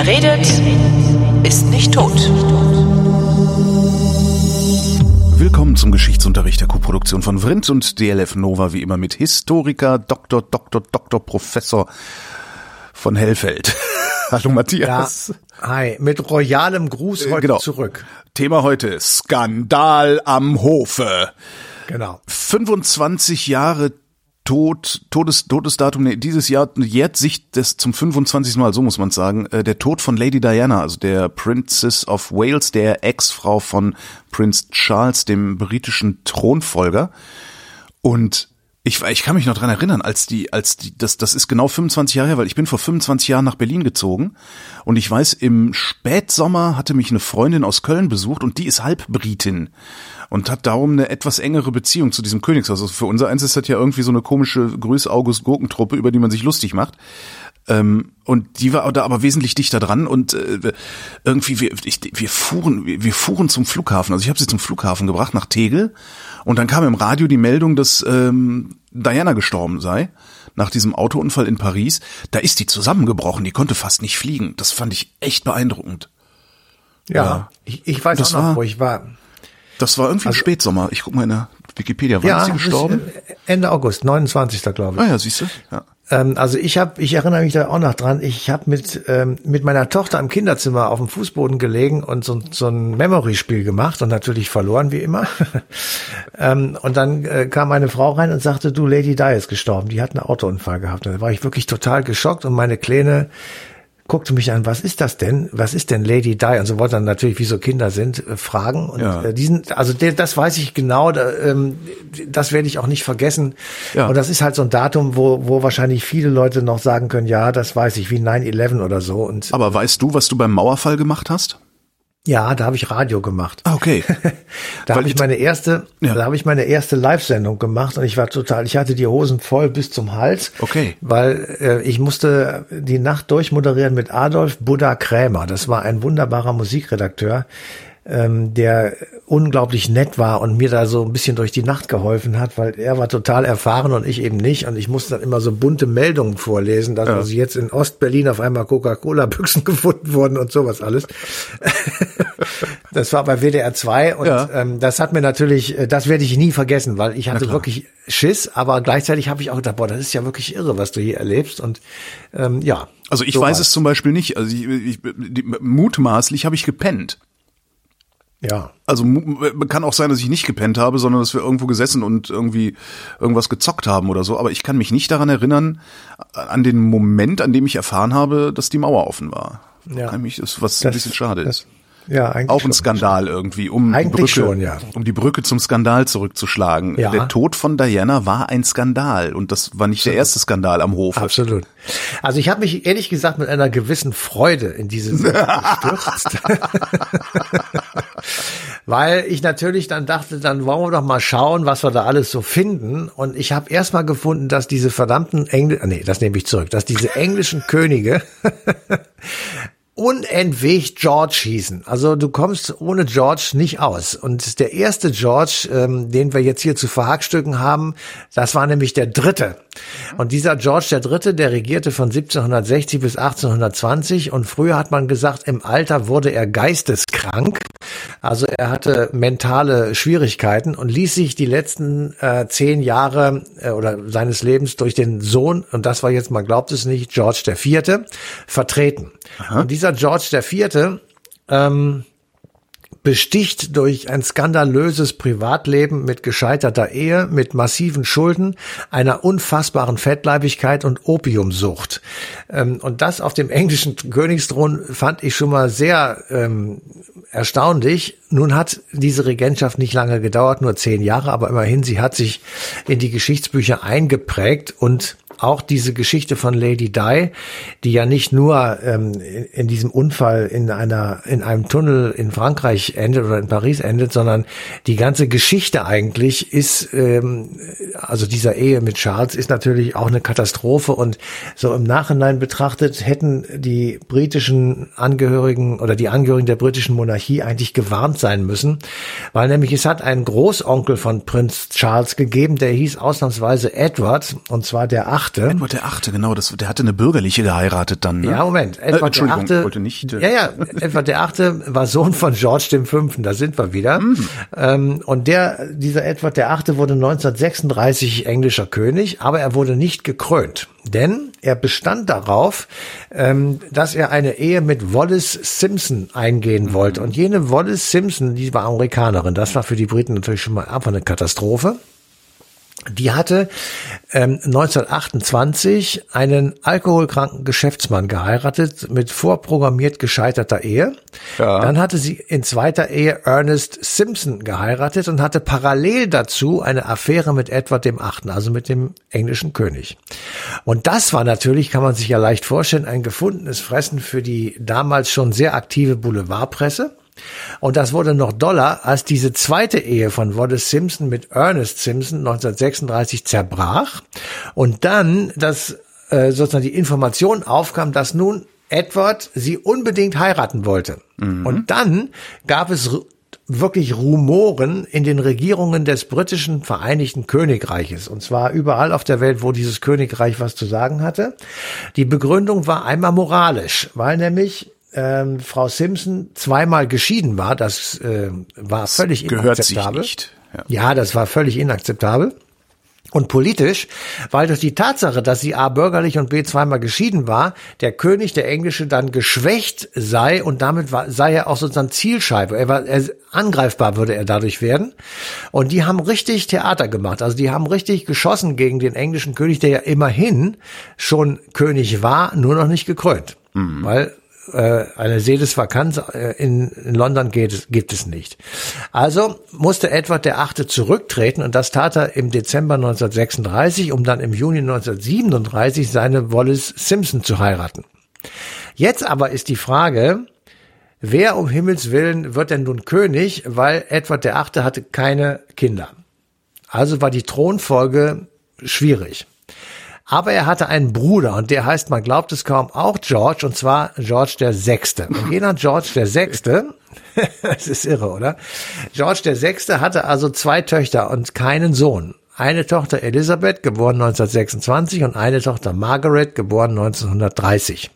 Wer redet, ist nicht tot. Willkommen zum Geschichtsunterricht der Q-Produktion von Vrindt und DLF Nova, wie immer mit Historiker, Dr. Dr. Dr. Professor von Hellfeld. Hallo Matthias. Ja, hi, mit royalem Gruß heute genau. zurück. Thema heute, Skandal am Hofe. Genau. 25 Jahre Tod, Todes, Todesdatum, nee, dieses Jahr jährt sich das zum 25. Mal, so muss man sagen, äh, der Tod von Lady Diana, also der Princess of Wales, der Ex-Frau von Prince Charles, dem britischen Thronfolger. Und ich, ich kann mich noch dran erinnern, als die, als die, das, das ist genau 25 Jahre her, weil ich bin vor 25 Jahren nach Berlin gezogen und ich weiß, im Spätsommer hatte mich eine Freundin aus Köln besucht und die ist Halbbritin und hat darum eine etwas engere Beziehung zu diesem Königshaus. Also für unser eins ist das ja irgendwie so eine komische Grüß-August-Gurkentruppe, über die man sich lustig macht. Ähm, und die war da aber wesentlich dichter dran und äh, irgendwie wir, ich, wir fuhren wir fuhren zum Flughafen. Also ich habe sie zum Flughafen gebracht nach Tegel und dann kam im Radio die Meldung, dass ähm, Diana gestorben sei nach diesem Autounfall in Paris. Da ist die zusammengebrochen, die konnte fast nicht fliegen. Das fand ich echt beeindruckend. Ja, ja. Ich, ich weiß das auch noch, war, wo ich war. Das war irgendwie also, im Spätsommer. Ich guck mal in der Wikipedia. Wann ja, ist sie gestorben? Ende August, 29. glaube ich. Ah ja, siehst du. Ja. Ähm, also ich habe, ich erinnere mich da auch noch dran. Ich habe mit ähm, mit meiner Tochter im Kinderzimmer auf dem Fußboden gelegen und so, so ein Memory-Spiel gemacht und natürlich verloren wie immer. ähm, und dann äh, kam eine Frau rein und sagte, du Lady Di ist gestorben. Die hat einen Autounfall gehabt. Und da war ich wirklich total geschockt und meine kleine guckte mich an, was ist das denn? Was ist denn Lady Di? Und so wollte dann natürlich, wie so Kinder sind, äh, fragen. Und Ja. äh, diesen, also der, das weiß ich genau, da, ähm, das werde ich auch nicht vergessen. Ja. Und das ist halt so ein Datum, wo, wo wahrscheinlich viele Leute noch sagen können, ja, das weiß ich, wie 9-11 oder so. Und Aber weißt du, was du beim Mauerfall gemacht hast? Ja, da habe ich Radio gemacht. Ah, okay. Da habe ich ich- meine erste, Ja. da habe ich meine erste Live-Sendung gemacht und ich war total, ich hatte die Hosen voll bis zum Hals. Okay. Weil äh, ich musste die Nacht durchmoderieren mit Adolf Buddha Krämer. Das war ein wunderbarer Musikredakteur, ähm, der unglaublich nett war und mir da so ein bisschen durch die Nacht geholfen hat, weil er war total erfahren und ich eben nicht. Und ich musste dann immer so bunte Meldungen vorlesen, dass also jetzt in Ostberlin auf einmal Coca-Cola-Büchsen gefunden wurden und sowas alles. Das war bei WDR 2 und Ja. ähm, das hat mir natürlich, äh, das werde ich nie vergessen, weil ich hatte wirklich Schiss, aber gleichzeitig habe ich auch gedacht, boah, das ist ja wirklich irre, was du hier erlebst und ähm, ja. Also ich so weiß war's. es zum Beispiel nicht. Also ich, ich, mutmaßlich habe ich gepennt. Ja, Also mu- kann auch sein, dass ich nicht gepennt habe, sondern dass wir irgendwo gesessen und irgendwie irgendwas gezockt haben oder so. Aber ich kann mich nicht daran erinnern, an den Moment, an dem ich erfahren habe, dass die Mauer offen war. Ja. Kann mich, das, was ein bisschen schade das, ist. ja, eigentlich Auch ein schon. Skandal irgendwie, um Eigentlich die Brücke, schon, ja. um die Brücke zum Skandal zurückzuschlagen. Ja. Der Tod von Diana war ein Skandal und das war nicht der erste Skandal am Hofe. Absolut. Also ich habe mich ehrlich gesagt mit einer gewissen Freude in diese Sache gestürzt. Weil ich natürlich dann dachte, dann wollen wir doch mal schauen, was wir da alles so finden. Und ich habe erst mal gefunden, dass diese verdammten Engl nee, das nehme ich zurück, dass diese englischen Könige unentwegt George hießen. Also du kommst ohne George nicht aus. Und der erste George, ähm, den wir jetzt hier zu verhackstücken haben, das war nämlich der dritte. Und dieser George der Dritte, der regierte von 1760 bis 1820 und früher hat man gesagt, im Alter wurde er geisteskrank. Also er hatte mentale Schwierigkeiten und ließ sich die letzten äh, zehn Jahre äh, oder seines Lebens durch den Sohn, und das war jetzt, man glaubt es nicht, George der Vierte, vertreten. Und dieser George der Vierte, ähm, besticht durch ein skandalöses Privatleben mit gescheiterter Ehe, mit massiven Schulden, einer unfassbaren Fettleibigkeit und Opiumsucht. Ähm, und das auf dem englischen Königsthron fand ich schon mal sehr ähm, erstaunlich. Nun hat diese Regentschaft nicht lange gedauert, nur zehn Jahre, aber immerhin, sie hat sich in die Geschichtsbücher eingeprägt und auch diese Geschichte von Lady Di, die ja nicht nur ähm, in, in diesem Unfall in einer in einem Tunnel in Frankreich endet oder in Paris endet, sondern die ganze Geschichte eigentlich ist ähm, also dieser Ehe mit Charles ist natürlich auch eine Katastrophe. Und so im Nachhinein betrachtet hätten die britischen Angehörigen oder die Angehörigen der britischen Monarchie eigentlich gewarnt sein müssen, weil nämlich es hat einen Großonkel von Prinz Charles gegeben, der hieß ausnahmsweise Edward und zwar der Achte Achte. Edward der Achte, genau, das, der hatte eine bürgerliche geheiratet dann. Ne? Ja, Moment. Äh, Edward der Entschuldigung, Achte. wollte nicht. äh, Ja, ja. Edward der Achte war Sohn von George dem Fünften. Da sind wir wieder. Mhm. Ähm, und der, dieser Edward der Achte wurde 1936 englischer König, aber er wurde nicht gekrönt. Denn er bestand darauf, ähm, dass er eine Ehe mit Wallace Simpson eingehen Mhm. wollte. Und jene Wallace Simpson, die war Amerikanerin. Das war für die Briten natürlich schon mal einfach eine Katastrophe. Die hatte ähm, 1928 einen alkoholkranken Geschäftsmann geheiratet mit vorprogrammiert gescheiterter Ehe. Ja. Dann hatte sie in zweiter Ehe Ernest Simpson geheiratet und hatte parallel dazu eine Affäre mit Edward dem Achten, also mit dem englischen König. Und das war natürlich, kann man sich ja leicht vorstellen, ein gefundenes Fressen für die damals schon sehr aktive Boulevardpresse. Und das wurde noch doller, als diese zweite Ehe von Wallace Simpson mit Ernest Simpson 1936 zerbrach und dann das äh, sozusagen die Information aufkam, dass nun Edward sie unbedingt heiraten wollte. Und dann gab es wirklich Rumoren in den Regierungen des britischen Vereinigten Königreiches. Und zwar überall auf der Welt, wo dieses Königreich was zu sagen hatte. Die Begründung war einmal moralisch, weil nämlich ähm, Frau Simpson zweimal geschieden war. Das äh, war völlig gehört sich inakzeptabel. nicht. Ja. Ja, das war völlig inakzeptabel. Und politisch, weil durch die Tatsache, dass sie A bürgerlich und B zweimal geschieden war, der König, der Englische, dann geschwächt sei und damit war, sei er auch sozusagen Zielscheibe. Er war er, angreifbar würde er dadurch werden. Und die haben richtig Theater gemacht. Also die haben richtig geschossen gegen den englischen König, der ja immerhin schon König war, nur noch nicht gekrönt. Weil äh, eine Sedesvakanz äh, in, in London geht gibt es nicht. Also musste Edward der Achte zurücktreten und das tat er im Dezember 1936, um dann im Juni 1937 seine Wallace Simpson zu heiraten. Jetzt aber ist die Frage, wer um Himmels Willen wird denn nun König, weil Edward der Achte hatte keine Kinder. Also war die Thronfolge schwierig. Aber er hatte einen Bruder und der heißt, man glaubt es kaum, auch George und zwar George der Sechste. Und jener George der Sechste, das ist irre, oder? George der Sechste hatte also zwei Töchter und keinen Sohn. Eine Tochter Elisabeth, geboren 1926 und eine Tochter Margaret, geboren 1930.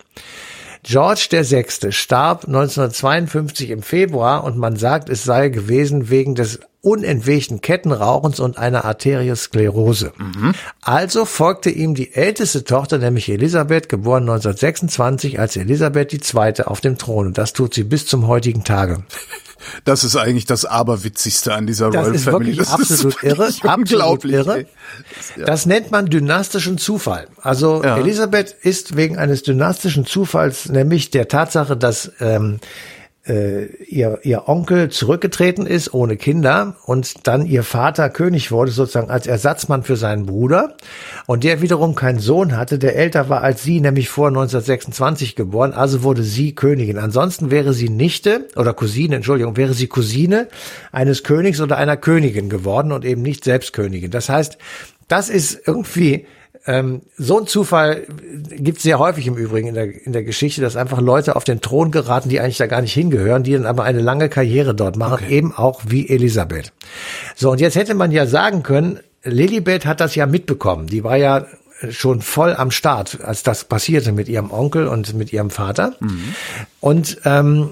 George Sechste starb 1952 im Februar und man sagt, es sei gewesen wegen des unentwegten Kettenrauchens und einer Arteriosklerose. Also folgte ihm die älteste Tochter, nämlich Elisabeth, geboren 1926, als Elisabeth II. auf dem Thron. Und das tut sie bis zum heutigen Tage. Das ist eigentlich das Aberwitzigste an dieser Das Royal ist Family. wirklich Das absolut ist irre, absolut unglaublich. irre. ey. Das nennt man dynastischen Zufall. Also Ja. Elisabeth ist wegen eines dynastischen Zufalls, nämlich der Tatsache, dass ähm, äh, ihr, ihr Onkel zurückgetreten ist ohne Kinder und dann ihr Vater König wurde, sozusagen als Ersatzmann für seinen Bruder und der wiederum keinen Sohn hatte, der älter war als sie, nämlich vor 1926 geboren, also wurde sie Königin. Ansonsten wäre sie Nichte oder Cousine, Entschuldigung, wäre sie Cousine eines Königs oder einer Königin geworden und eben nicht selbst Königin. Das heißt, das ist irgendwie ähm, so ein Zufall gibt es sehr häufig im Übrigen in der, in der Geschichte, dass einfach Leute auf den Thron geraten, die eigentlich da gar nicht hingehören, die dann aber eine lange Karriere dort machen, eben auch wie Elisabeth. So, und jetzt hätte man ja sagen können, Lilibet hat das ja mitbekommen. Die war ja schon voll am Start, als das passierte mit ihrem Onkel und mit ihrem Vater. Und ähm,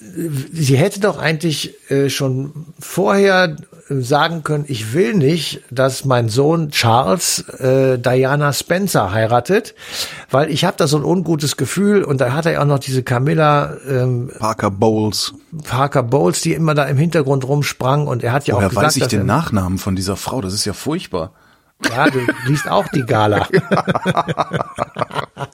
sie hätte doch eigentlich äh, schon vorher äh, sagen können, ich will nicht, dass mein Sohn Charles äh, Diana Spencer heiratet, weil ich habe da so ein ungutes Gefühl und da hat er ja auch noch diese Camilla ähm, Parker Bowles. Parker Bowles, die immer da im Hintergrund rumsprang und er hat ja auch Woher gesagt, weiß ich den Nachnamen von dieser Frau? Das ist ja furchtbar. Ja, du liest auch die Gala.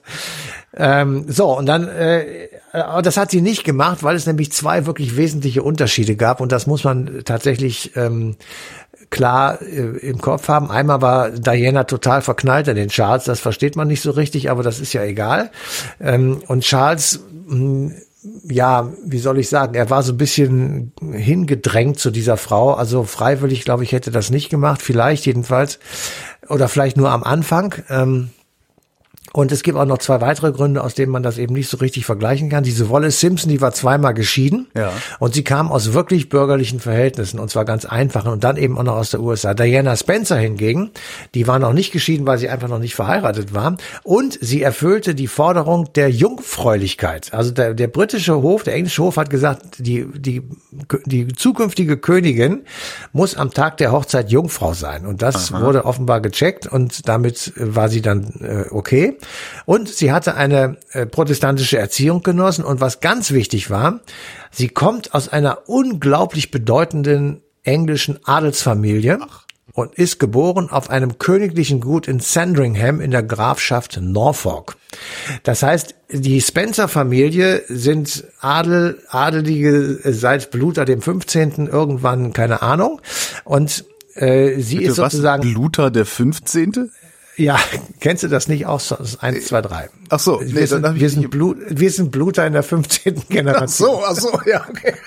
ähm, so, und dann, äh, aber das hat sie nicht gemacht, weil es nämlich zwei wirklich wesentliche Unterschiede gab und das muss man tatsächlich ähm, klar äh, im Kopf haben. Einmal war Diana total verknallt in den Charles, das versteht man nicht so richtig, aber das ist ja egal. Ähm, und Charles, mh, ja, wie soll ich sagen, er war so ein bisschen hingedrängt zu dieser Frau. Also freiwillig, glaube ich, hätte das nicht gemacht, vielleicht jedenfalls. Oder vielleicht nur am Anfang. Ähm, Und es gibt auch noch zwei weitere Gründe, aus denen man das eben nicht so richtig vergleichen kann. Diese Wallace Simpson, die war zweimal geschieden. Ja. Und sie kam aus wirklich bürgerlichen Verhältnissen und zwar ganz einfachen und dann eben auch noch aus der USA. Diana Spencer hingegen, die war noch nicht geschieden, weil sie einfach noch nicht verheiratet war. Und sie erfüllte die Forderung der Jungfräulichkeit. Also der, der britische Hof, der englische Hof hat gesagt, die, die, die zukünftige Königin muss am Tag der Hochzeit Jungfrau sein. Und das Aha. wurde offenbar gecheckt und damit war sie dann äh, okay. Und sie hatte eine äh, protestantische Erziehung genossen. Und was ganz wichtig war, sie kommt aus einer unglaublich bedeutenden englischen Adelsfamilie. Ach und ist geboren auf einem königlichen Gut in Sandringham in der Grafschaft Norfolk. Das heißt, die Spencer-Familie sind Adel, Adelige seit Bluter dem 15. irgendwann, keine Ahnung. Und äh, sie Bitte, ist sozusagen. Was? Luther der 15.? Ja, kennst du das nicht aus? Eins, zwei, drei. Ach so, nee, wir, sind, wir, sind Blut, wir sind Bluter in der 15. Generation. Ach so, ach so, ja, okay.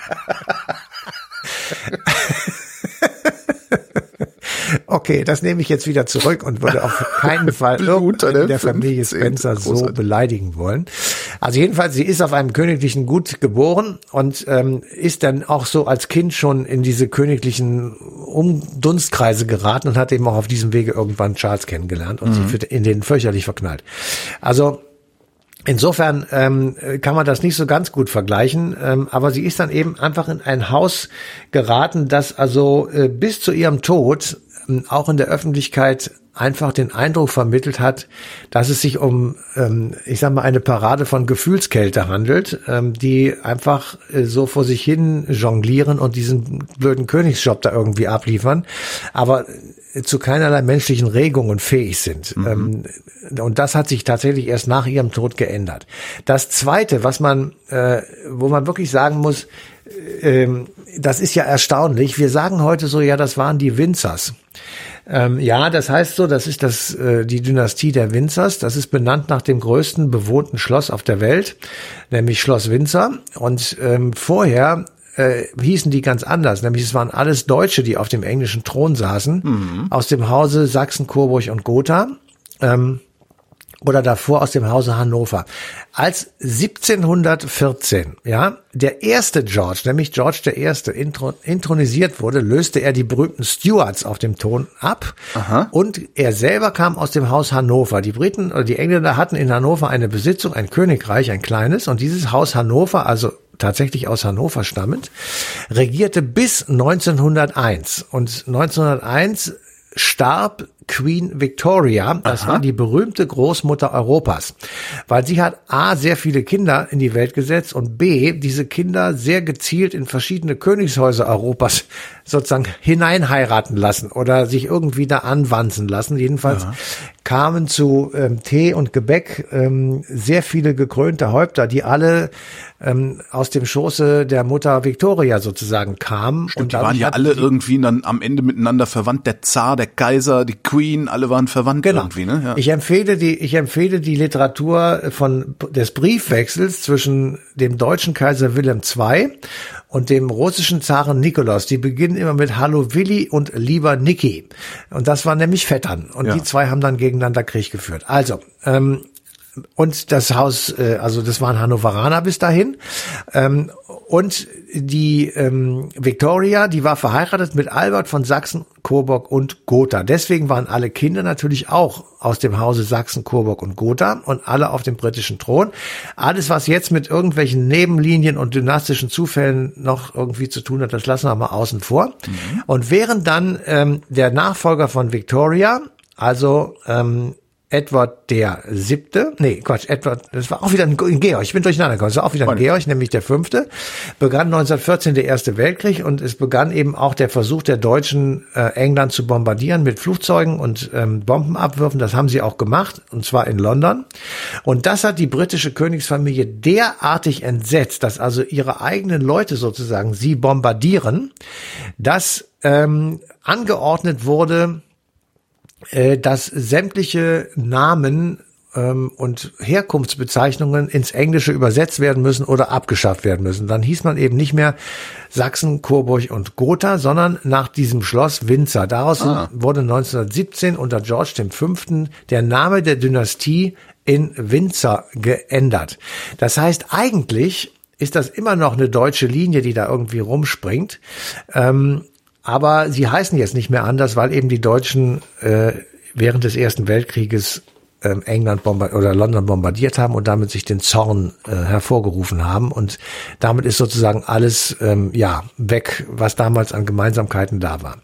Okay, das nehme ich jetzt wieder zurück und würde auf keinen Fall irgendeinen der Familie Spencer so beleidigen wollen. Also jedenfalls, sie ist auf einem königlichen Gut geboren und ähm, ist dann auch so als Kind schon in diese königlichen Umdunstkreise geraten und hat eben auch auf diesem Wege irgendwann Charles kennengelernt und mhm. sich in den fürchterlich verknallt. Also Insofern ähm, kann man das nicht so ganz gut vergleichen, ähm, aber sie ist dann eben einfach in ein Haus geraten, das also äh, bis zu ihrem Tod ähm, auch in der Öffentlichkeit einfach den Eindruck vermittelt hat, dass es sich um, ähm, ich sag mal, eine Parade von Gefühlskälte handelt, ähm, die einfach äh, so vor sich hin jonglieren und diesen blöden Königsjob da irgendwie abliefern, aber äh, zu keinerlei menschlichen Regungen fähig sind. Mhm. Ähm, und das hat sich tatsächlich erst nach ihrem Tod geändert. Das Zweite, was man, äh, wo man wirklich sagen muss, ähm, das ist ja erstaunlich. Wir sagen heute so, ja, das waren die Winzers. Ähm, ja, das heißt so, das ist das, äh, die Dynastie der Winzers. Das ist benannt nach dem größten bewohnten Schloss auf der Welt, nämlich Schloss Windsor. Und ähm, vorher äh, hießen die ganz anders, nämlich es waren alles Deutsche, die auf dem englischen Thron saßen, mhm. aus dem Hause Sachsen, Coburg und Gotha. Ähm, oder davor aus dem Hause Hannover. Als 1714, ja, der erste George, nämlich George der Erste, intronisiert wurde, löste er die berühmten Stuarts auf dem Thron ab. Aha. Und er selber kam aus dem Haus Hannover. Die Briten oder die Engländer hatten in Hannover eine Besitzung, ein Königreich, ein kleines. Und dieses Haus Hannover, also tatsächlich aus Hannover stammend, regierte bis 1901. Und 1901 starb Queen Victoria. Das Aha. war die berühmte Großmutter Europas, weil sie hat A, sehr viele Kinder in die Welt gesetzt und B, diese Kinder sehr gezielt in verschiedene Königshäuser Europas sozusagen hineinheiraten lassen oder sich irgendwie da anwanzen lassen. Jedenfalls ja. kamen zu ähm, Tee und Gebäck ähm, sehr viele gekrönte Häupter, die alle ähm, aus dem Schoße der Mutter Victoria sozusagen kamen. Stimmt, und die waren ja alle irgendwie dann am Ende miteinander verwandt. Der Zar, der Kaiser, die Queen, alle waren verwandt genau. irgendwie. Ne? Ja. Ich empfehle die, ich empfehle die Literatur von des Briefwechsels zwischen dem deutschen Kaiser Wilhelm II und dem russischen Zaren Nikolaus. Die beginnen immer mit Hallo Willi und Lieber Niki. Und das waren nämlich Vettern. Und ja. die zwei haben dann gegeneinander Krieg geführt. Also, ähm, und das Haus, äh, also das waren Hannoveraner bis dahin. Ähm, und die ähm, Victoria, die war verheiratet mit Albert von Sachsen, Coburg und Gotha. Deswegen waren alle Kinder natürlich auch aus dem Hause Sachsen, Coburg und Gotha und alle auf dem britischen Thron. Alles, was jetzt mit irgendwelchen Nebenlinien und dynastischen Zufällen noch irgendwie zu tun hat, das lassen wir mal außen vor. Mhm. Und während dann ähm, der Nachfolger von Victoria, also ähm, Edward der siebte, nee, Quatsch, Edward, das war auch wieder ein Georg, ich bin durcheinander gekommen, das war auch wieder ein Georg, nämlich der fünfte, begann 1914 der Erste Weltkrieg und es begann eben auch der Versuch der Deutschen, äh, England zu bombardieren mit Flugzeugen und ähm, Bombenabwürfen, das haben sie auch gemacht, und zwar in London. Und das hat die britische Königsfamilie derartig entsetzt, dass also ihre eigenen Leute sozusagen sie bombardieren, dass ähm, angeordnet wurde, äh, dass sämtliche Namen ähm, und Herkunftsbezeichnungen ins Englische übersetzt werden müssen oder abgeschafft werden müssen. Dann hieß man eben nicht mehr Sachsen, Coburg und Gotha, sondern nach diesem Schloss Windsor. Daraus ah. wurde 1917 unter George V. der Name der Dynastie in Windsor geändert. Das heißt, eigentlich ist das immer noch eine deutsche Linie, die da irgendwie rumspringt. Ähm, aber sie heißen jetzt nicht mehr anders, weil eben die Deutschen äh, während des Ersten Weltkrieges England oder London bombardiert haben und damit sich den Zorn äh, hervorgerufen haben. Und damit ist sozusagen alles ähm, ja weg, was damals an Gemeinsamkeiten da war.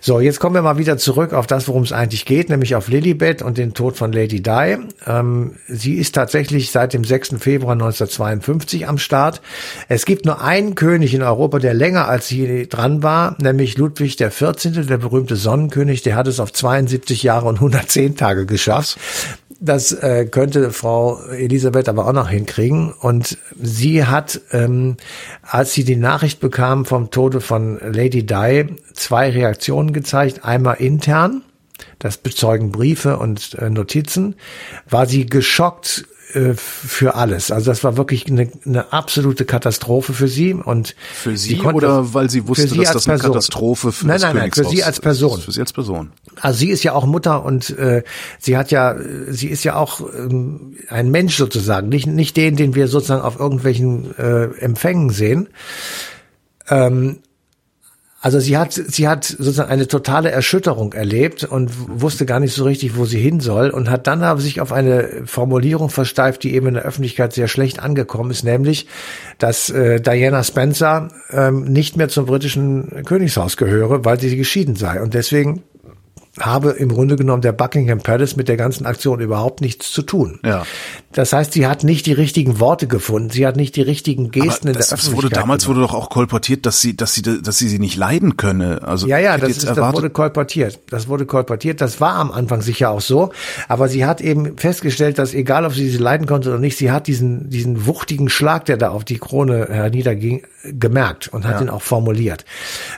So, jetzt kommen wir mal wieder zurück auf das, worum es eigentlich geht, nämlich auf Lilibet und den Tod von Lady Di. Ähm, sie ist tatsächlich seit dem 6. Februar 1952 am Start. Es gibt nur einen König in Europa, der länger als sie dran war, nämlich Ludwig 14., der berühmte Sonnenkönig. Der hat es auf 72 Jahre und 110 Tage geschafft. Das äh, könnte Frau Elisabeth aber auch noch hinkriegen. Und sie hat, ähm, als sie die Nachricht bekam vom Tode von Lady Di, zwei Reaktionen gezeigt. Einmal intern, das bezeugen Briefe und äh, Notizen, war sie geschockt äh, für alles. Also das war wirklich eine, eine absolute Katastrophe für sie und für sie, sie oder weil sie wusste, sie dass das eine Katastrophe für nein, nein, nein, für sie als Person. Für sie als Person. Also sie ist ja auch Mutter und äh, sie hat ja, sie ist ja auch ähm, ein Mensch sozusagen, nicht nicht den, den wir sozusagen auf irgendwelchen äh, Empfängen sehen. Ähm, also sie hat, sie hat sozusagen eine totale Erschütterung erlebt und wusste gar nicht so richtig, wo sie hin soll und hat dann aber sich auf eine Formulierung versteift, die eben in der Öffentlichkeit sehr schlecht angekommen ist, nämlich, dass äh, Diana Spencer ähm, nicht mehr zum britischen Königshaus gehöre, weil sie geschieden sei und deswegen habe im Grunde genommen der Buckingham Palace mit der ganzen Aktion überhaupt nichts zu tun. Ja. Das heißt, sie hat nicht die richtigen Worte gefunden, sie hat nicht die richtigen Gesten Aber in der Öffentlichkeit. Wurde, damals gemacht. wurde doch auch kolportiert, dass sie, dass sie, dass sie sie nicht leiden könne. Also ja, ja, das, ist, das wurde kolportiert. Das wurde kolportiert. Das war am Anfang sicher auch so. Aber sie hat eben festgestellt, dass egal, ob sie sie leiden konnte oder nicht, sie hat diesen diesen wuchtigen Schlag, der da auf die Krone herniederging, gemerkt und hat ja. ihn auch formuliert,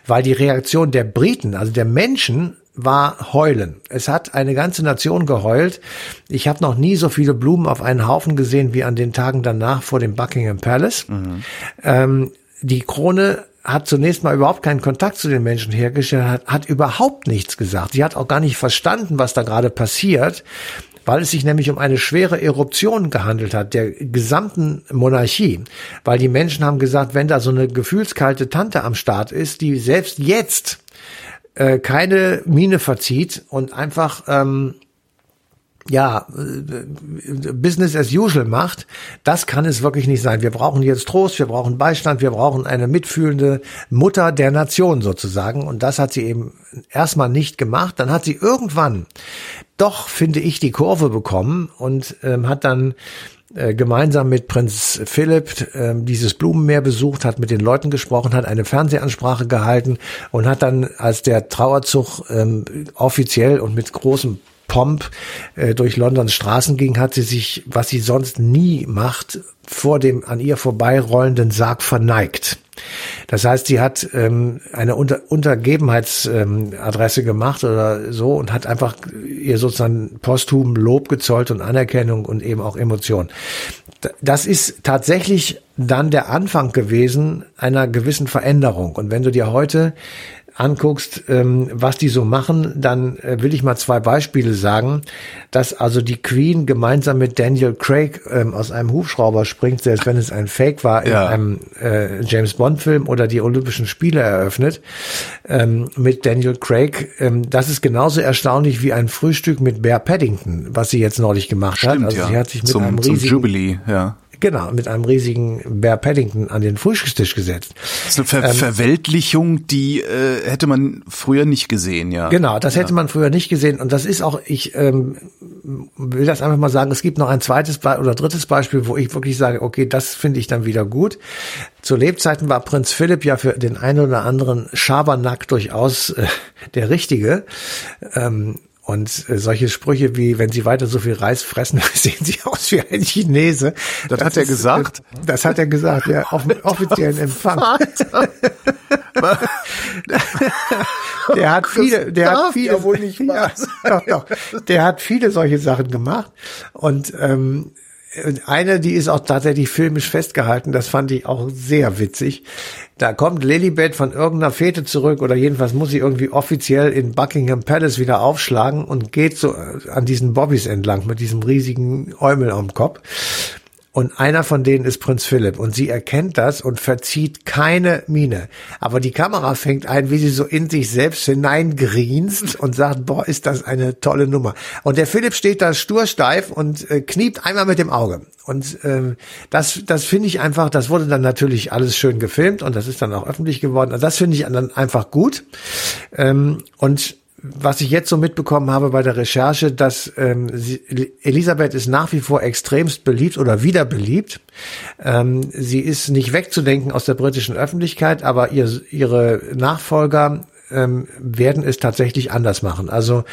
weil die Reaktion der Briten, also der Menschen war Heulen. Es hat eine ganze Nation geheult. Ich habe noch nie so viele Blumen auf einen Haufen gesehen wie an den Tagen danach vor dem Buckingham Palace. Mhm. Ähm, die Krone hat zunächst mal überhaupt keinen Kontakt zu den Menschen hergestellt, hat, hat überhaupt nichts gesagt. Sie hat auch gar nicht verstanden, was da gerade passiert, weil es sich nämlich um eine schwere Eruption gehandelt hat, der gesamten Monarchie. Weil die Menschen haben gesagt, wenn da so eine gefühlskalte Tante am Start ist, die selbst jetzt äh, keine Mine verzieht und einfach ähm, ja, äh, Business as usual macht, das kann es wirklich nicht sein. Wir brauchen jetzt Trost, wir brauchen Beistand, wir brauchen eine mitfühlende Mutter der Nation sozusagen. Und das hat sie eben erstmal nicht gemacht. Dann hat sie irgendwann doch, finde ich, die Kurve bekommen und ähm, hat dann äh, gemeinsam mit Prinz Philipp äh, dieses Blumenmeer besucht, hat mit den Leuten gesprochen, hat eine Fernsehansprache gehalten und hat dann, als der Trauerzug ähm, offiziell und mit großem Pomp äh, durch Londons Straßen ging, hat sie sich, was sie sonst nie macht, vor dem an ihr vorbeirollenden Sarg verneigt. Das heißt, sie hat ähm, eine Unter Untergebenheitsadresse ähm, gemacht oder so und hat einfach ihr sozusagen posthum Lob gezollt und Anerkennung und eben auch Emotion. Das ist tatsächlich dann der Anfang gewesen einer gewissen Veränderung. Und wenn du dir heute anguckst, ähm, was die so machen, dann äh, will ich mal zwei Beispiele sagen, dass also die Queen gemeinsam mit Daniel Craig ähm, aus einem Hubschrauber springt, selbst wenn es ein Fake war, in ja. einem äh, James Bond Film oder die Olympischen Spiele eröffnet ähm, mit Daniel Craig. Ähm, das ist genauso erstaunlich wie ein Frühstück mit Bear Paddington, was sie jetzt neulich gemacht Stimmt, hat. Also ja. sie hat sich mit zum, einem riesigen zum Jubilee, ja Genau, mit einem riesigen Bear Paddington an den Frühstückstisch gesetzt. Das ist eine Ver ähm, Verweltlichung, die äh, hätte man früher nicht gesehen, ja. Genau, das ja. hätte man früher nicht gesehen. Und das ist auch, ich ähm, will das einfach mal sagen, es gibt noch ein zweites Be oder drittes Beispiel, wo ich wirklich sage, okay, das finde ich dann wieder gut. Zu Lebzeiten war Prinz Philipp ja für den einen oder anderen Schabernack durchaus äh, der Richtige. Ähm, Und äh, solche Sprüche wie, wenn Sie weiter so viel Reis fressen, sehen Sie aus wie ein Chinese. Das, das hat er ist, gesagt? Äh, das hat er gesagt, ja, auf dem offiziellen Empfang. der hat viele, der hat viele, ja wohl nicht ja, doch, doch, der hat viele solche Sachen gemacht und ähm, eine, die ist auch tatsächlich filmisch festgehalten, das fand ich auch sehr witzig. Da kommt Lilibet von irgendeiner Fete zurück oder jedenfalls muss sie irgendwie offiziell in Buckingham Palace wieder aufschlagen und geht so an diesen Bobbys entlang mit diesem riesigen Eumel am Kopf. Und einer von denen ist Prinz Philipp. Und sie erkennt das und verzieht keine Miene. Aber die Kamera fängt ein, wie sie so in sich selbst hineingrinst und sagt, boah, ist das eine tolle Nummer. Und der Philipp steht da stursteif und äh, kniept einmal mit dem Auge. Und ähm, das, das finde ich einfach, das wurde dann natürlich alles schön gefilmt und das ist dann auch öffentlich geworden. Also das finde ich dann einfach gut. Ähm, und was ich jetzt so mitbekommen habe bei der Recherche, dass ähm, sie, Elisabeth ist nach wie vor extremst beliebt oder wieder beliebt. Ähm, sie ist nicht wegzudenken aus der britischen Öffentlichkeit, aber ihr, ihre Nachfolger ähm, werden es tatsächlich anders machen. Also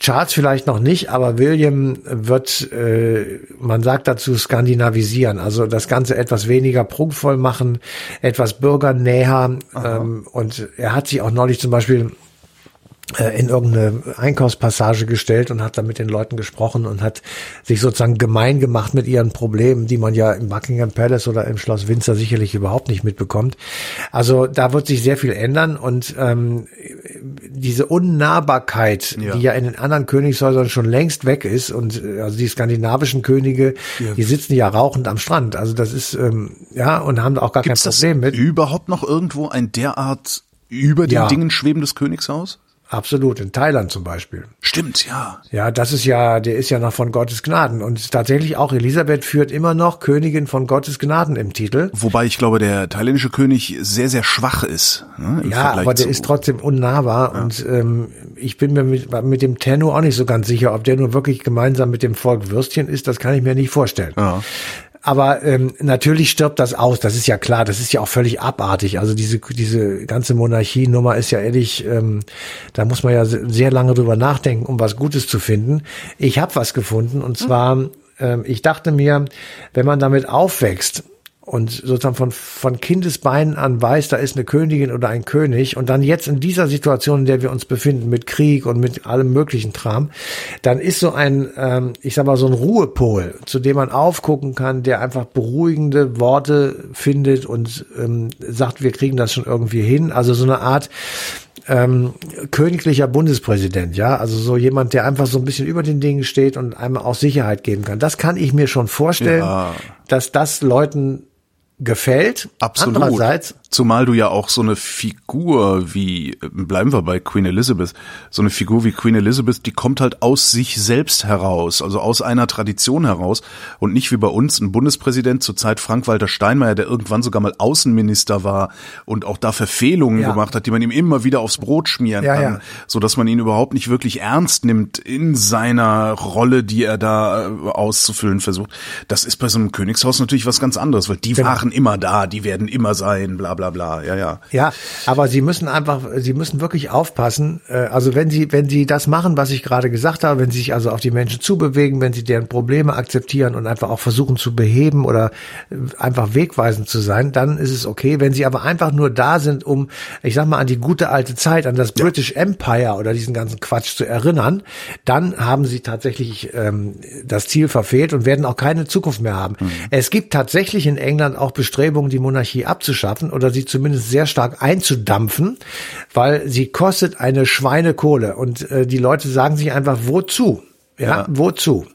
Charles vielleicht noch nicht, aber William wird, äh, man sagt dazu, skandinavisieren, also das Ganze etwas weniger prunkvoll machen, etwas bürgernäher. Ähm, und er hat sich auch neulich zum Beispiel in irgendeine Einkaufspassage gestellt und hat da mit den Leuten gesprochen und hat sich sozusagen gemein gemacht mit ihren Problemen, die man ja im Buckingham Palace oder im Schloss Windsor sicherlich überhaupt nicht mitbekommt. Also da wird sich sehr viel ändern und ähm, diese Unnahbarkeit, ja. die ja in den anderen Königshäusern schon längst weg ist und äh, also die skandinavischen Könige, ja. die sitzen ja rauchend am Strand. Also das ist ähm, ja und haben auch gar Gibt's kein Problem mit. Überhaupt noch irgendwo ein derart über den ja. Dingen schwebendes Königshaus? Absolut, in Thailand zum Beispiel. Stimmt, ja. Ja, das ist ja, der ist ja noch von Gottes Gnaden. Und tatsächlich auch Elisabeth führt immer noch Königin von Gottes Gnaden im Titel. Wobei ich glaube, der thailändische König sehr, sehr schwach ist. Ne, ja, Vergleich aber der ist trotzdem unnahbar. Ja. Und ähm, ich bin mir mit, mit dem Tenno auch nicht so ganz sicher, ob der nur wirklich gemeinsam mit dem Volk Würstchen ist. Das kann ich mir nicht vorstellen. Ja. Aber ähm, natürlich stirbt das aus, das ist ja klar, das ist ja auch völlig abartig. Also diese, diese ganze Monarchienummer ist ja ehrlich, ähm, da muss man ja sehr lange drüber nachdenken, um was Gutes zu finden. Ich habe was gefunden und zwar, ähm, ich dachte mir, wenn man damit aufwächst, und sozusagen von, von Kindesbeinen an weiß, da ist eine Königin oder ein König und dann jetzt in dieser Situation, in der wir uns befinden, mit Krieg und mit allem möglichen Tram, dann ist so ein, ähm, ich sag mal, so ein Ruhepol, zu dem man aufgucken kann, der einfach beruhigende Worte findet und ähm, sagt, wir kriegen das schon irgendwie hin. Also so eine Art, ähm, königlicher Bundespräsident, ja, also so jemand, der einfach so ein bisschen über den Dingen steht und einem auch Sicherheit geben kann. Das kann ich mir schon vorstellen, ja. dass das Leuten gefällt. Absolut. Andererseits, Zumal du ja auch so eine Figur wie, bleiben wir bei Queen Elizabeth, so eine Figur wie Queen Elizabeth, die kommt halt aus sich selbst heraus, also aus einer Tradition heraus und nicht wie bei uns ein Bundespräsident zur Zeit Frank-Walter Steinmeier, der irgendwann sogar mal Außenminister war und auch da Verfehlungen ja. gemacht hat, die man ihm immer wieder aufs Brot schmieren ja, kann, ja. so dass man ihn überhaupt nicht wirklich ernst nimmt in seiner Rolle, die er da äh, auszufüllen versucht. Das ist bei so einem Königshaus natürlich was ganz anderes, weil die genau. waren immer da, die werden immer sein, bla bla bla bla. Ja, ja. Ja, aber sie müssen einfach, sie müssen wirklich aufpassen. Äh, also wenn sie, wenn sie das machen, was ich gerade gesagt habe, wenn sie sich also auf die Menschen zubewegen, wenn sie deren Probleme akzeptieren und einfach auch versuchen zu beheben oder äh, einfach wegweisend zu sein, dann ist es okay. Wenn sie aber einfach nur da sind, um, ich sag mal, an die gute alte Zeit, an das ja. British Empire oder diesen ganzen Quatsch zu erinnern, dann haben sie tatsächlich ähm, das Ziel verfehlt und werden auch keine Zukunft mehr haben. Mhm. Es gibt tatsächlich in England auch Bestrebungen, die Monarchie abzuschaffen oder sie zumindest sehr stark einzudampfen, weil sie kostet eine Schweinekohle und äh, die Leute sagen sich einfach, wozu? Ja, ja. wozu?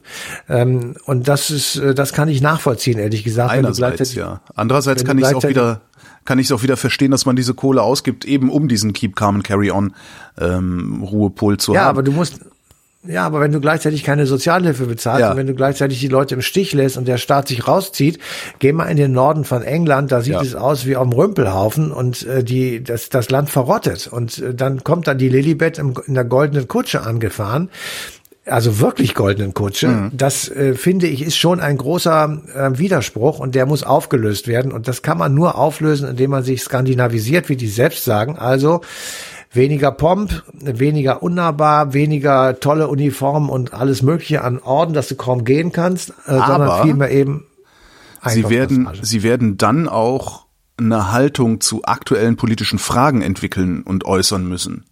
Ähm, und das ist, äh, das kann ich nachvollziehen, ehrlich gesagt. Einerseits, ja. Andererseits kann ich es auch wieder, kann ich es auch wieder verstehen, dass man diese Kohle ausgibt, eben um diesen Keep Calm and Carry On ähm, Ruhepol zu ja, haben. Ja, aber du musst, ja, aber wenn du gleichzeitig keine Sozialhilfe bezahlst ja. und wenn du gleichzeitig die Leute im Stich lässt und der Staat sich rauszieht, geh mal in den Norden von England, da sieht ja. es aus wie auf dem Rümpelhaufen und äh, die das das Land verrottet und äh, dann kommt dann die Lilibet im, in der goldenen Kutsche angefahren also wirklich goldenen Kutsche. Mhm. Das äh, finde ich ist schon ein großer äh, Widerspruch und der muss aufgelöst werden und das kann man nur auflösen, indem man sich skandinavisiert, wie die selbst sagen. Also weniger Pomp, weniger unnahbar, weniger tolle Uniformen und alles Mögliche an Orden, dass du kaum gehen kannst, äh, sondern vielmehr eben. Sie werden, sie werden dann auch eine Haltung zu aktuellen politischen Fragen entwickeln und äußern müssen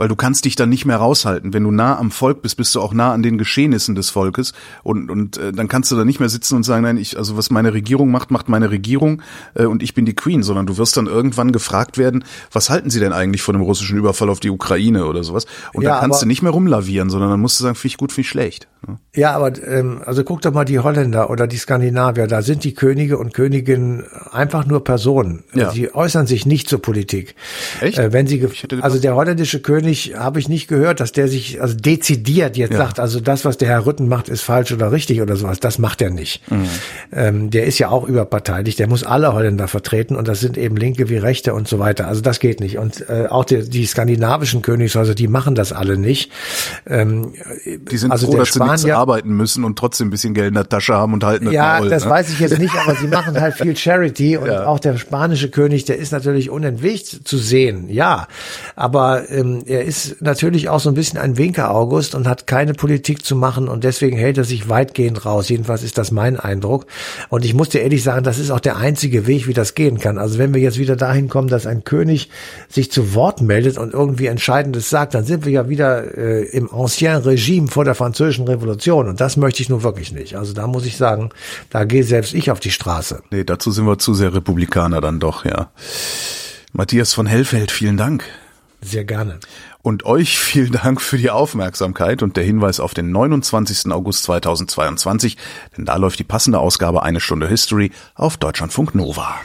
weil du kannst dich dann nicht mehr raushalten. Wenn du nah am Volk bist, bist du auch nah an den Geschehnissen des Volkes und und äh, dann kannst du da nicht mehr sitzen und sagen, nein, ich also was meine Regierung macht, macht meine Regierung äh, und ich bin die Queen, sondern du wirst dann irgendwann gefragt werden, was halten Sie denn eigentlich von dem russischen Überfall auf die Ukraine oder sowas? Und ja, da kannst du nicht mehr rumlavieren, sondern dann musst du sagen, finde ich gut, finde ich schlecht. Ne? Ja, aber ähm, also guck doch mal die Holländer oder die Skandinavier, da sind die Könige und Königinnen einfach nur Personen. Ja. Sie äußern sich nicht zur Politik. Echt? Äh, wenn sie also der holländische König nicht, habe ich nicht gehört, dass der sich also dezidiert jetzt ja. sagt, also das, was der Herr Rütten macht, ist falsch oder richtig oder sowas. Das macht er nicht. Mhm. Ähm, der ist ja auch überparteilich, der muss alle Holländer vertreten und das sind eben Linke wie Rechte und so weiter. Also das geht nicht. Und äh, auch die, die skandinavischen Königshäuser, die machen das alle nicht. Ähm, die sind also froh, dass Spanier, sie nichts arbeiten müssen und trotzdem ein bisschen Geld in der Tasche haben und halten Ja, Maul, das ne? weiß ich jetzt nicht, aber sie machen halt viel Charity und ja. auch der spanische König, der ist natürlich unentwegt zu sehen, ja. Aber ähm, er ist natürlich auch so ein bisschen ein Winker August und hat keine Politik zu machen und deswegen hält er sich weitgehend raus. Jedenfalls ist das mein Eindruck. Und ich muss dir ehrlich sagen, das ist auch der einzige Weg, wie das gehen kann. Also wenn wir jetzt wieder dahin kommen, dass ein König sich zu Wort meldet und irgendwie Entscheidendes sagt, dann sind wir ja wieder äh, im Ancien Regime vor der französischen Revolution. Und das möchte ich nur wirklich nicht. Also da muss ich sagen, da gehe selbst ich auf die Straße. Nee, dazu sind wir zu sehr Republikaner dann doch, ja. Matthias von Hellfeld, vielen Dank. Sehr gerne. Und euch vielen Dank für die Aufmerksamkeit und der Hinweis auf den 29. August 2022, denn da läuft die passende Ausgabe Eine Stunde History auf Deutschlandfunk Nova.